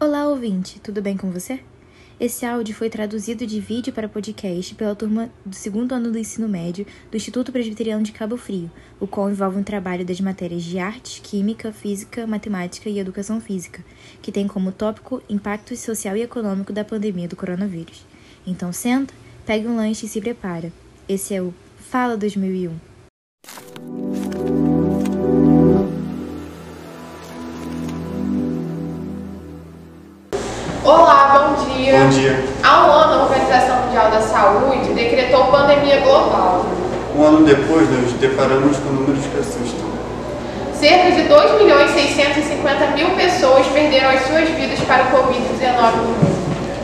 Olá, ouvinte, tudo bem com você? Esse áudio foi traduzido de vídeo para podcast pela turma do segundo ano do ensino médio do Instituto Presbiteriano de Cabo Frio, o qual envolve um trabalho das matérias de arte, química, física, matemática e educação física, que tem como tópico impacto social e econômico da pandemia do coronavírus. Então senta, pegue um lanche e se prepara. Esse é o Fala 2001. Ano depois, nos deparamos com números que assustam. Cerca de 2 milhões e 650 mil pessoas perderam as suas vidas para o Covid-19 no mundo.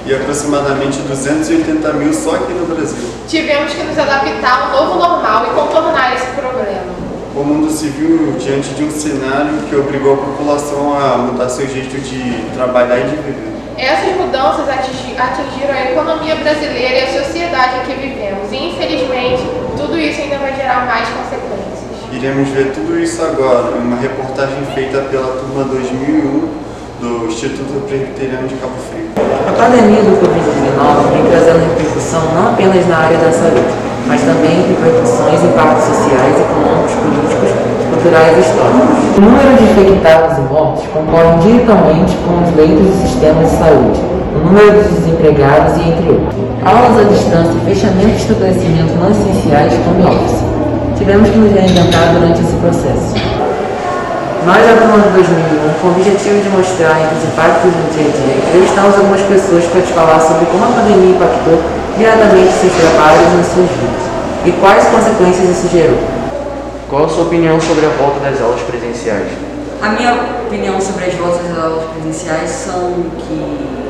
E aproximadamente 280 mil só aqui no Brasil. Tivemos que nos adaptar ao novo normal e contornar esse problema. O mundo se viu diante de um cenário que obrigou a população a mudar seu jeito de trabalhar e de viver. Essas mudanças atingi- atingiram a economia brasileira e a sociedade em que vivemos. E, infelizmente, tudo isso ainda vai gerar mais consequências. Iremos ver tudo isso agora em uma reportagem feita pela turma 2001 do Instituto Presbiteriano de Cabo Frio. A pandemia do Covid-19 vem trazendo repercussão não apenas na área da saúde, mas também repercussões e impactos sociais, econômicos, políticos, culturais e históricos. O número de infectados e mortes concorre diretamente com os leitos e sistemas de saúde, o número dos desempregados e entre outros. Aulas à distância e fechamento de estabelecimentos não essenciais como office. Tivemos que nos reinventar durante esse processo. Nós, a turma de 2001, com o objetivo de mostrar entre os impactos no dia a dia, entrevistamos algumas pessoas para te falar sobre como a pandemia impactou diretamente seus trabalhos e nas suas vidas e quais consequências isso gerou. Qual a sua opinião sobre a volta das aulas presenciais? A minha opinião sobre as voltas às aulas presenciais são que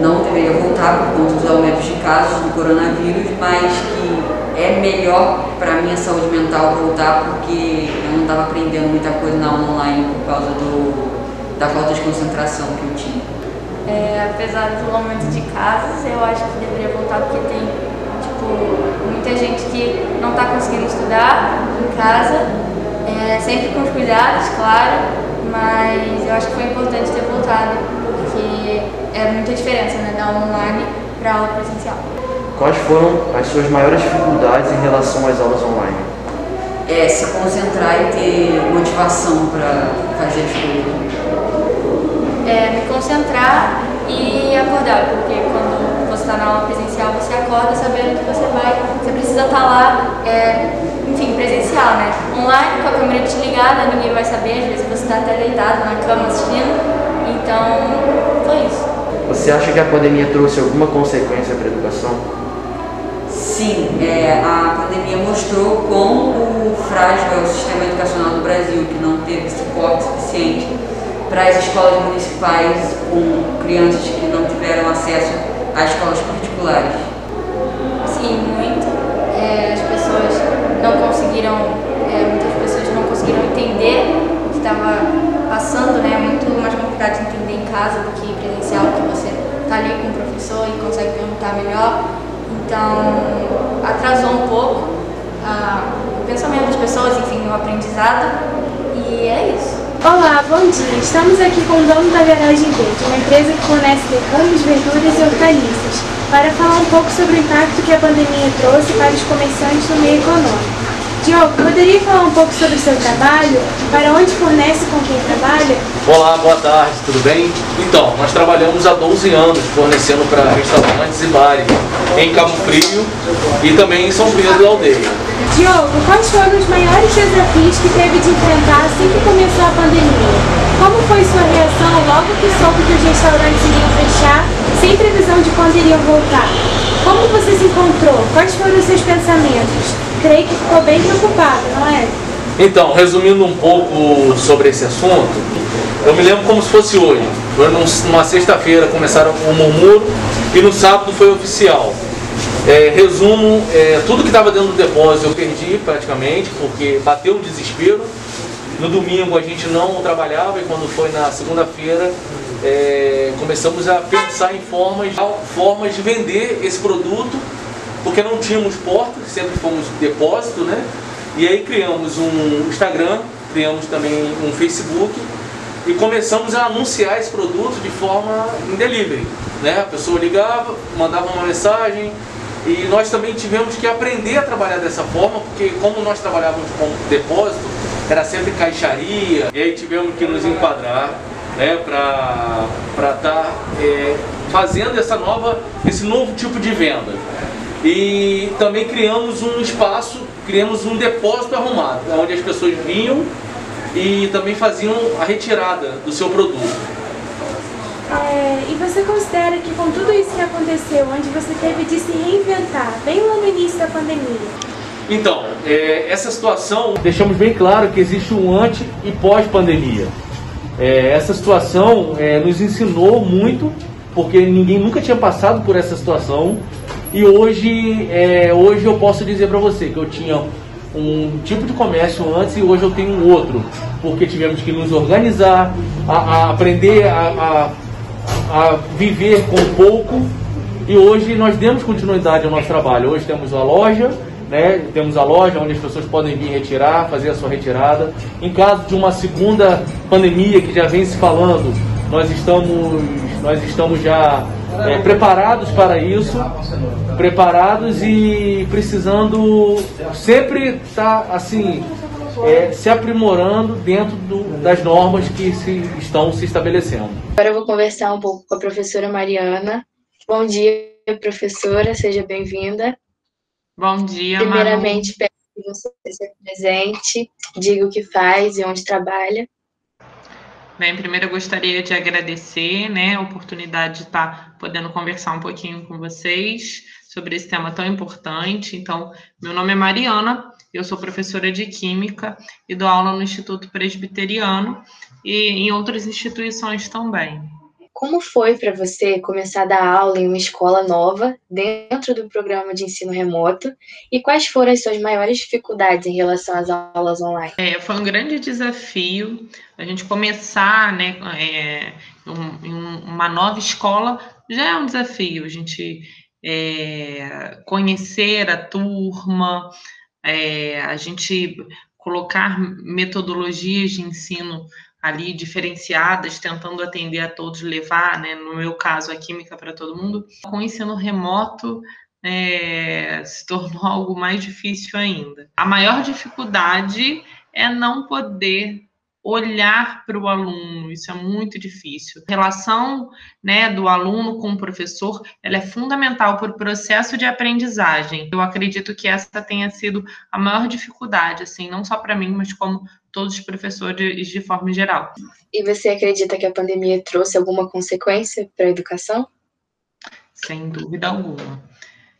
não deveria voltar por conta dos aumentos de casos do coronavírus, mas que é melhor para minha saúde mental voltar porque eu não estava aprendendo muita coisa na aula online por causa do, da falta de concentração que eu tinha. É, apesar do aumento de casos, eu acho que deveria voltar porque tem tipo, muita gente que não está conseguindo estudar em casa, é, sempre com os cuidados, claro, mas eu acho que foi importante ter voltado, porque é muita diferença né, da aula online para a aula presencial. Quais foram as suas maiores dificuldades em relação às aulas online? É se concentrar e ter motivação para fazer as coisas. É, me concentrar e acordar, porque quando você está na aula presencial, você acorda sabendo que você vai, você precisa estar lá, é, enfim, presencial, né? Online, com a câmera desligada, ninguém vai saber, às vezes você está até deitado na cama assistindo, então foi isso. Você acha que a pandemia trouxe alguma consequência para a educação? Sim, é, a pandemia mostrou quão o frágil é o sistema educacional do Brasil, que não teve suporte suficiente para as escolas municipais com crianças que não tiveram acesso a escolas particulares. Sim, muito. É, as pessoas não conseguiram, é, muitas pessoas não conseguiram entender o que estava passando, né? É muito mais complicado de entender casa do que presencial, que você está ali com o professor e consegue perguntar melhor. Então, atrasou um pouco ah, o pensamento das pessoas, enfim, o aprendizado. E é isso. Olá, bom dia. Estamos aqui com o dono da Garagem Verde, uma empresa que fornece legumes, verduras e hortaliças, para falar um pouco sobre o impacto que a pandemia trouxe para os comerciantes no meio econômico. Diogo, poderia falar um pouco sobre o seu trabalho, para onde fornece com quem trabalha? Olá, boa tarde, tudo bem? Então, nós trabalhamos há 12 anos fornecendo para restaurantes e bares em Cabo Frio e também em São Pedro, aldeia. Diogo, quais foram os maiores desafios que teve de enfrentar assim que começou a pandemia? Como foi sua reação logo que soube que os restaurantes iriam fechar, sem previsão de quando iriam voltar? Como você se encontrou? Quais foram os seus pensamentos? Creio que ficou bem não é? Então, resumindo um pouco sobre esse assunto, eu me lembro como se fosse hoje. Foi num- numa sexta-feira começaram com o murmúrio e no sábado foi oficial. É, resumo, é, tudo que estava dentro do depósito eu perdi praticamente, porque bateu o desespero. No domingo a gente não trabalhava e quando foi na segunda-feira é, começamos a pensar em formas, formas de vender esse produto, porque não tínhamos portas, sempre fomos depósito, né? E aí criamos um Instagram, criamos também um Facebook e começamos a anunciar esse produto de forma em delivery. Né? A pessoa ligava, mandava uma mensagem e nós também tivemos que aprender a trabalhar dessa forma, porque como nós trabalhávamos com depósito, era sempre caixaria, e aí tivemos que nos enquadrar né, para estar tá, é, fazendo essa nova, esse novo tipo de venda. E também criamos um espaço, criamos um depósito arrumado, onde as pessoas vinham e também faziam a retirada do seu produto. É, e você considera que com tudo isso que aconteceu, onde você teve de se reinventar, bem lá no início da pandemia? Então, é, essa situação, deixamos bem claro que existe um antes e pós-pandemia. É, essa situação é, nos ensinou muito, porque ninguém nunca tinha passado por essa situação. E hoje, é, hoje eu posso dizer para você que eu tinha um tipo de comércio antes e hoje eu tenho outro, porque tivemos que nos organizar, a, a aprender a, a, a, viver com pouco e hoje nós demos continuidade ao nosso trabalho. Hoje temos a loja, né? temos a loja onde as pessoas podem vir retirar, fazer a sua retirada. Em caso de uma segunda pandemia que já vem se falando, nós estamos, nós estamos já é, preparados para isso, preparados e precisando sempre estar tá, assim é, se aprimorando dentro do, das normas que se, estão se estabelecendo. Agora eu vou conversar um pouco com a professora Mariana. Bom dia, professora, seja bem-vinda. Bom dia, Primeiramente, peço que você se presente, diga o que faz e onde trabalha. Bem, primeiro eu gostaria de agradecer né, a oportunidade de estar podendo conversar um pouquinho com vocês sobre esse tema tão importante. Então, meu nome é Mariana, eu sou professora de Química e dou aula no Instituto Presbiteriano e em outras instituições também. Como foi para você começar a dar aula em uma escola nova, dentro do programa de ensino remoto, e quais foram as suas maiores dificuldades em relação às aulas online? É, foi um grande desafio a gente começar né, é, um, uma nova escola, já é um desafio, a gente é, conhecer a turma, é, a gente colocar metodologias de ensino ali diferenciadas, tentando atender a todos, levar, né, no meu caso, a química para todo mundo. Com o ensino remoto, é, se tornou algo mais difícil ainda. A maior dificuldade é não poder olhar para o aluno, isso é muito difícil. A relação né, do aluno com o professor ela é fundamental para o processo de aprendizagem. Eu acredito que essa tenha sido a maior dificuldade, assim, não só para mim, mas como todos os professores de forma geral. E você acredita que a pandemia trouxe alguma consequência para a educação? Sem dúvida alguma.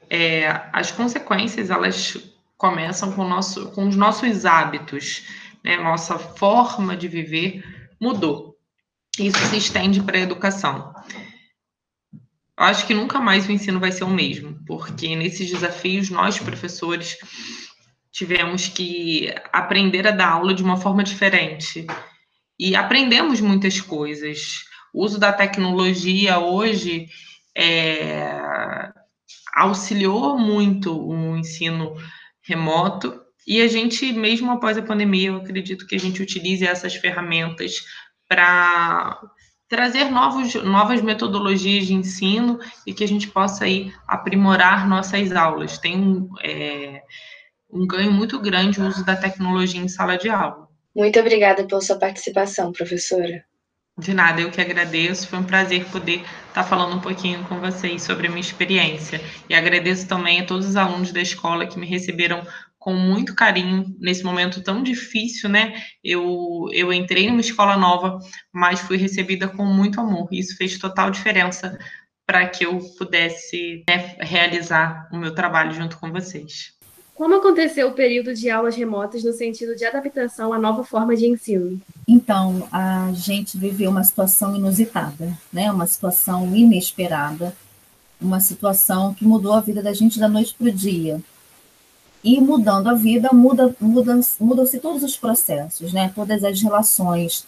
É, as consequências elas começam com, nosso, com os nossos hábitos né, nossa forma de viver mudou. Isso se estende para a educação. Eu acho que nunca mais o ensino vai ser o mesmo, porque nesses desafios nós, professores, tivemos que aprender a dar aula de uma forma diferente. E aprendemos muitas coisas. O uso da tecnologia hoje é, auxiliou muito o ensino remoto e a gente, mesmo após a pandemia, eu acredito que a gente utilize essas ferramentas para trazer novos, novas metodologias de ensino e que a gente possa aí aprimorar nossas aulas. Tem é, um ganho muito grande o uso da tecnologia em sala de aula. Muito obrigada pela sua participação, professora. De nada, eu que agradeço. Foi um prazer poder estar falando um pouquinho com vocês sobre a minha experiência. E agradeço também a todos os alunos da escola que me receberam com muito carinho nesse momento tão difícil, né? Eu, eu entrei numa escola nova, mas fui recebida com muito amor. E isso fez total diferença para que eu pudesse né, realizar o meu trabalho junto com vocês. Como aconteceu o período de aulas remotas no sentido de adaptação à nova forma de ensino? Então, a gente viveu uma situação inusitada, né? Uma situação inesperada, uma situação que mudou a vida da gente da noite para o dia e mudando a vida, muda, muda, mudam-se todos os processos, né? todas as relações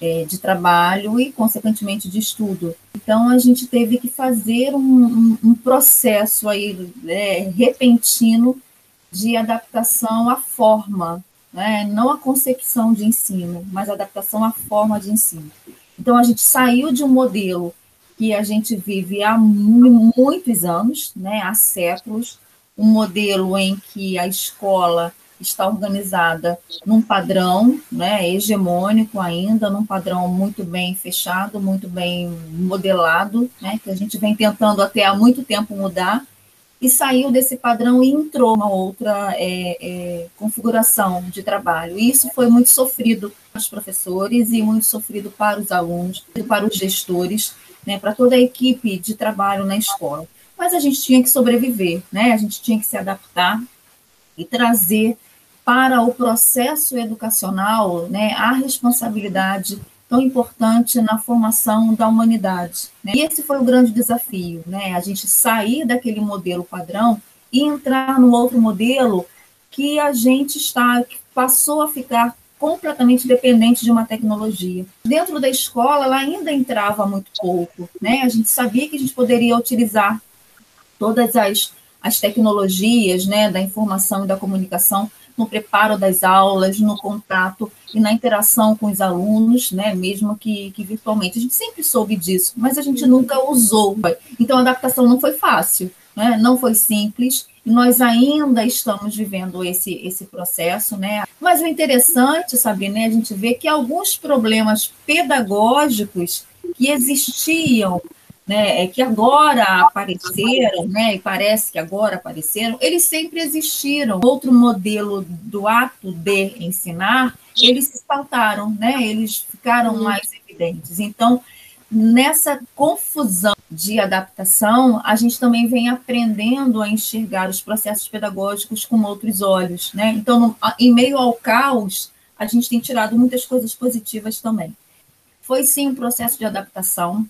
é, de trabalho e, consequentemente, de estudo. Então, a gente teve que fazer um, um, um processo aí, é, repentino de adaptação à forma né? não a concepção de ensino, mas adaptação à forma de ensino. Então, a gente saiu de um modelo que a gente vive há muitos anos, né, há séculos, um modelo em que a escola está organizada num padrão né, hegemônico ainda, num padrão muito bem fechado, muito bem modelado, né, que a gente vem tentando até há muito tempo mudar, e saiu desse padrão e entrou uma outra é, é, configuração de trabalho. E isso foi muito sofrido para os professores e muito sofrido para os alunos, para os gestores, né, para toda a equipe de trabalho na escola. Mas a gente tinha que sobreviver, né? a gente tinha que se adaptar e trazer para o processo educacional né, a responsabilidade tão importante na formação da humanidade. Né? E esse foi o grande desafio, né? a gente sair daquele modelo padrão e entrar no outro modelo que a gente está que passou a ficar completamente dependente de uma tecnologia. Dentro da escola, ela ainda entrava muito pouco, né? A gente sabia que a gente poderia utilizar todas as, as tecnologias, né, da informação e da comunicação no preparo das aulas, no contato e na interação com os alunos, né, mesmo que, que virtualmente. A gente sempre soube disso, mas a gente nunca usou. Então, a adaptação não foi fácil, né, não foi simples, nós ainda estamos vivendo esse, esse processo, né? Mas o interessante, sabe, né, a gente vê que alguns problemas pedagógicos que existiam né, é que agora apareceram, né, e parece que agora apareceram, eles sempre existiram. Outro modelo do ato de ensinar, eles se saltaram, né, eles ficaram uhum. mais evidentes. Então, nessa confusão de adaptação, a gente também vem aprendendo a enxergar os processos pedagógicos com outros olhos, né? Então, no, em meio ao caos, a gente tem tirado muitas coisas positivas também. Foi sim um processo de adaptação,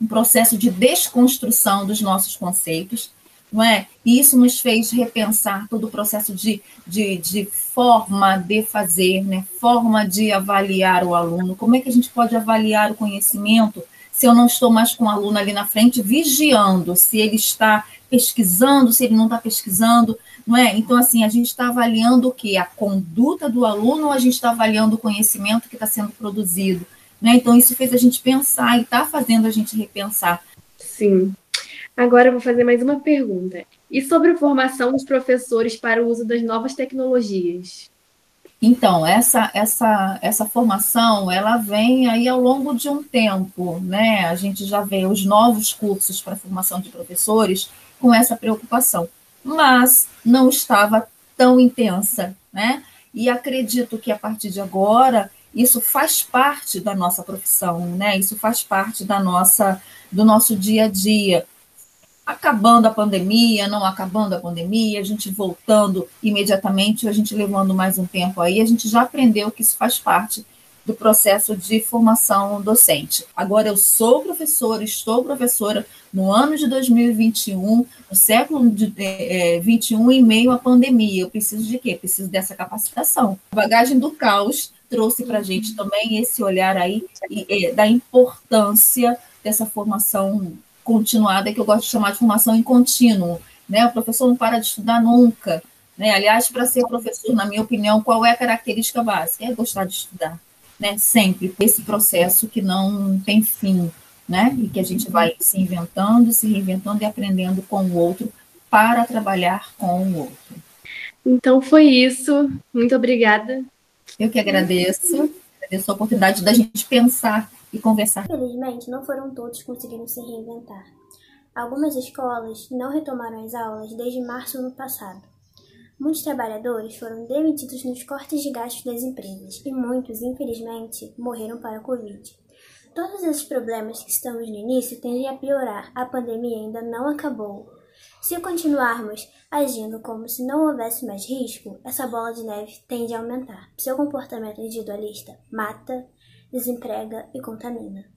um processo de desconstrução dos nossos conceitos, não é? E isso nos fez repensar todo o processo de, de, de forma de fazer, né? forma de avaliar o aluno. Como é que a gente pode avaliar o conhecimento se eu não estou mais com o aluno ali na frente vigiando se ele está pesquisando, se ele não está pesquisando, não é? Então, assim, a gente está avaliando o que? A conduta do aluno ou a gente está avaliando o conhecimento que está sendo produzido? Né? Então, isso fez a gente pensar e está fazendo a gente repensar. Sim. Agora eu vou fazer mais uma pergunta. E sobre a formação dos professores para o uso das novas tecnologias? Então, essa, essa, essa formação, ela vem aí ao longo de um tempo, né? A gente já vê os novos cursos para formação de professores com essa preocupação, mas não estava tão intensa, né? E acredito que a partir de agora isso faz parte da nossa profissão, né? Isso faz parte da nossa do nosso dia a dia. Acabando a pandemia, não acabando a pandemia, a gente voltando imediatamente, a gente levando mais um tempo aí, a gente já aprendeu que isso faz parte do processo de formação docente. Agora, eu sou professora, estou professora no ano de 2021, no século de, é, 21, em meio à pandemia. Eu preciso de quê? Preciso dessa capacitação. Bagagem do caos trouxe para a gente também esse olhar aí e, da importância dessa formação continuada, que eu gosto de chamar de formação em contínuo. Né? O professor não para de estudar nunca. Né? Aliás, para ser professor, na minha opinião, qual é a característica básica? É gostar de estudar. Né? Sempre esse processo que não tem fim, né? E que a gente vai se inventando, se reinventando e aprendendo com o outro para trabalhar com o outro. Então foi isso. Muito obrigada. Eu que agradeço. Agradeço a oportunidade da gente pensar e conversar. Infelizmente, não foram todos que conseguiram se reinventar. Algumas escolas não retomaram as aulas desde março do ano passado. Muitos trabalhadores foram demitidos nos cortes de gastos das empresas e muitos, infelizmente, morreram para a Covid. Todos esses problemas que estamos no início tendem a piorar. A pandemia ainda não acabou. Se continuarmos agindo como se não houvesse mais risco, essa bola de neve tende a aumentar. Seu comportamento individualista mata, desemprega e contamina.